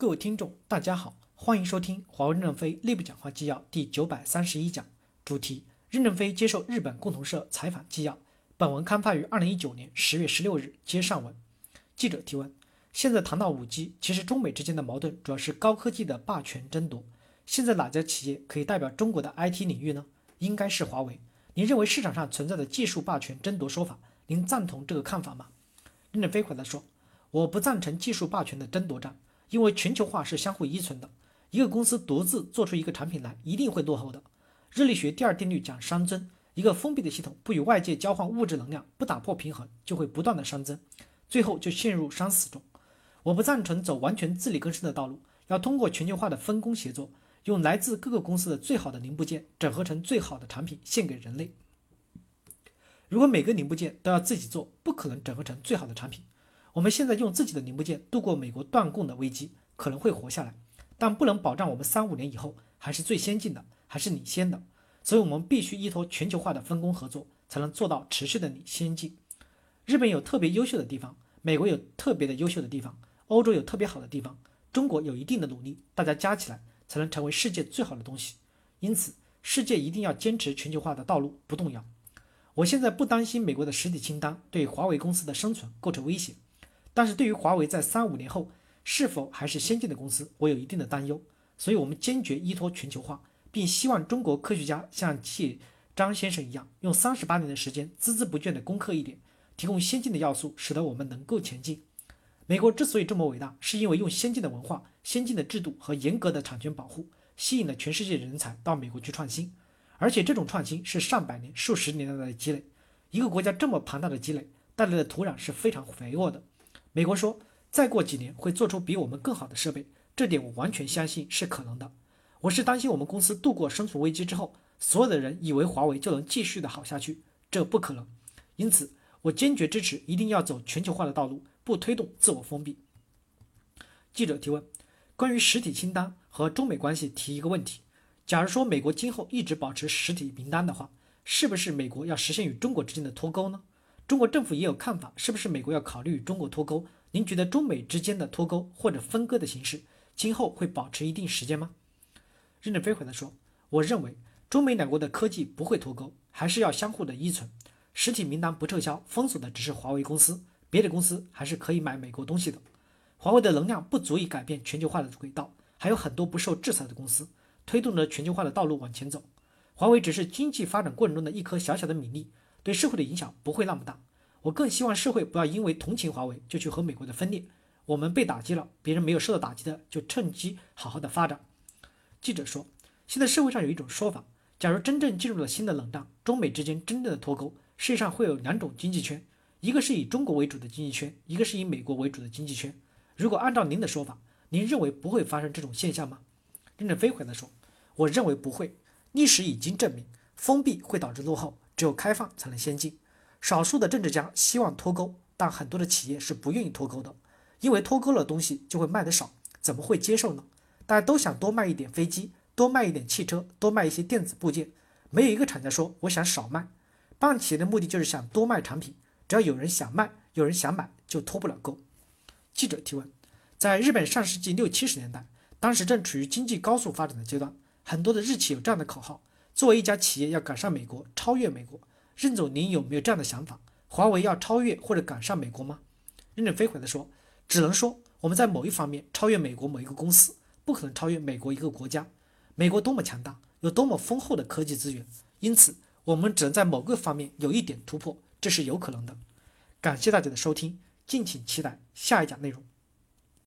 各位听众，大家好，欢迎收听华为任正非内部讲话纪要第九百三十一讲，主题：任正非接受日本共同社采访纪要。本文刊发于二零一九年十月十六日，接上文。记者提问：现在谈到五 G，其实中美之间的矛盾主要是高科技的霸权争夺。现在哪家企业可以代表中国的 IT 领域呢？应该是华为。您认为市场上存在的技术霸权争夺说法，您赞同这个看法吗？任正非回答说：我不赞成技术霸权的争夺战。因为全球化是相互依存的，一个公司独自做出一个产品来，一定会落后的。热力学第二定律讲熵增，一个封闭的系统不与外界交换物质能量，不打破平衡，就会不断的熵增，最后就陷入熵死中。我不赞成走完全自力更生的道路，要通过全球化的分工协作，用来自各个公司的最好的零部件整合成最好的产品献给人类。如果每个零部件都要自己做，不可能整合成最好的产品。我们现在用自己的零部件度过美国断供的危机，可能会活下来，但不能保障我们三五年以后还是最先进的，还是领先的。所以，我们必须依托全球化的分工合作，才能做到持续的领先进。日本有特别优秀的地方，美国有特别的优秀的地方，欧洲有特别好的地方，中国有一定的努力，大家加起来才能成为世界最好的东西。因此，世界一定要坚持全球化的道路不动摇。我现在不担心美国的实体清单对华为公司的生存构成威胁。但是对于华为在三五年后是否还是先进的公司，我有一定的担忧。所以，我们坚决依托全球化，并希望中国科学家像谢张先生一样，用三十八年的时间孜孜不倦地攻克一点，提供先进的要素，使得我们能够前进。美国之所以这么伟大，是因为用先进的文化、先进的制度和严格的产权保护，吸引了全世界人才到美国去创新。而且这种创新是上百年、数十年来的积累。一个国家这么庞大的积累带来的土壤是非常肥沃的。美国说，再过几年会做出比我们更好的设备，这点我完全相信是可能的。我是担心我们公司度过生存危机之后，所有的人以为华为就能继续的好下去，这不可能。因此，我坚决支持一定要走全球化的道路，不推动自我封闭。记者提问：关于实体清单和中美关系，提一个问题：假如说美国今后一直保持实体名单的话，是不是美国要实现与中国之间的脱钩呢？中国政府也有看法，是不是美国要考虑与中国脱钩？您觉得中美之间的脱钩或者分割的形式，今后会保持一定时间吗？任正非回答说：“我认为中美两国的科技不会脱钩，还是要相互的依存。实体名单不撤销，封锁的只是华为公司，别的公司还是可以买美国东西的。华为的能量不足以改变全球化的轨道，还有很多不受制裁的公司推动着全球化的道路往前走。华为只是经济发展过程中的一颗小小的米粒。”对社会的影响不会那么大，我更希望社会不要因为同情华为就去和美国的分裂。我们被打击了，别人没有受到打击的就趁机好好的发展。记者说，现在社会上有一种说法，假如真正进入了新的冷战，中美之间真正的脱钩，世界上会有两种经济圈，一个是以中国为主的经济圈，一个是以美国为主的经济圈。如果按照您的说法，您认为不会发生这种现象吗？任正非回答说，我认为不会，历史已经证明，封闭会导致落后。只有开放才能先进。少数的政治家希望脱钩，但很多的企业是不愿意脱钩的，因为脱钩了东西就会卖得少，怎么会接受呢？大家都想多卖一点飞机，多卖一点汽车，多卖一些电子部件，没有一个厂家说我想少卖。办企业的目的就是想多卖产品，只要有人想卖，有人想买，就脱不了钩。记者提问：在日本上世纪六七十年代，当时正处于经济高速发展的阶段，很多的日企有这样的口号。作为一家企业，要赶上美国，超越美国。任总，您有没有这样的想法？华为要超越或者赶上美国吗？任正非回答说：“只能说我们在某一方面超越美国某一个公司，不可能超越美国一个国家。美国多么强大，有多么丰厚的科技资源，因此我们只能在某个方面有一点突破，这是有可能的。”感谢大家的收听，敬请期待下一讲内容。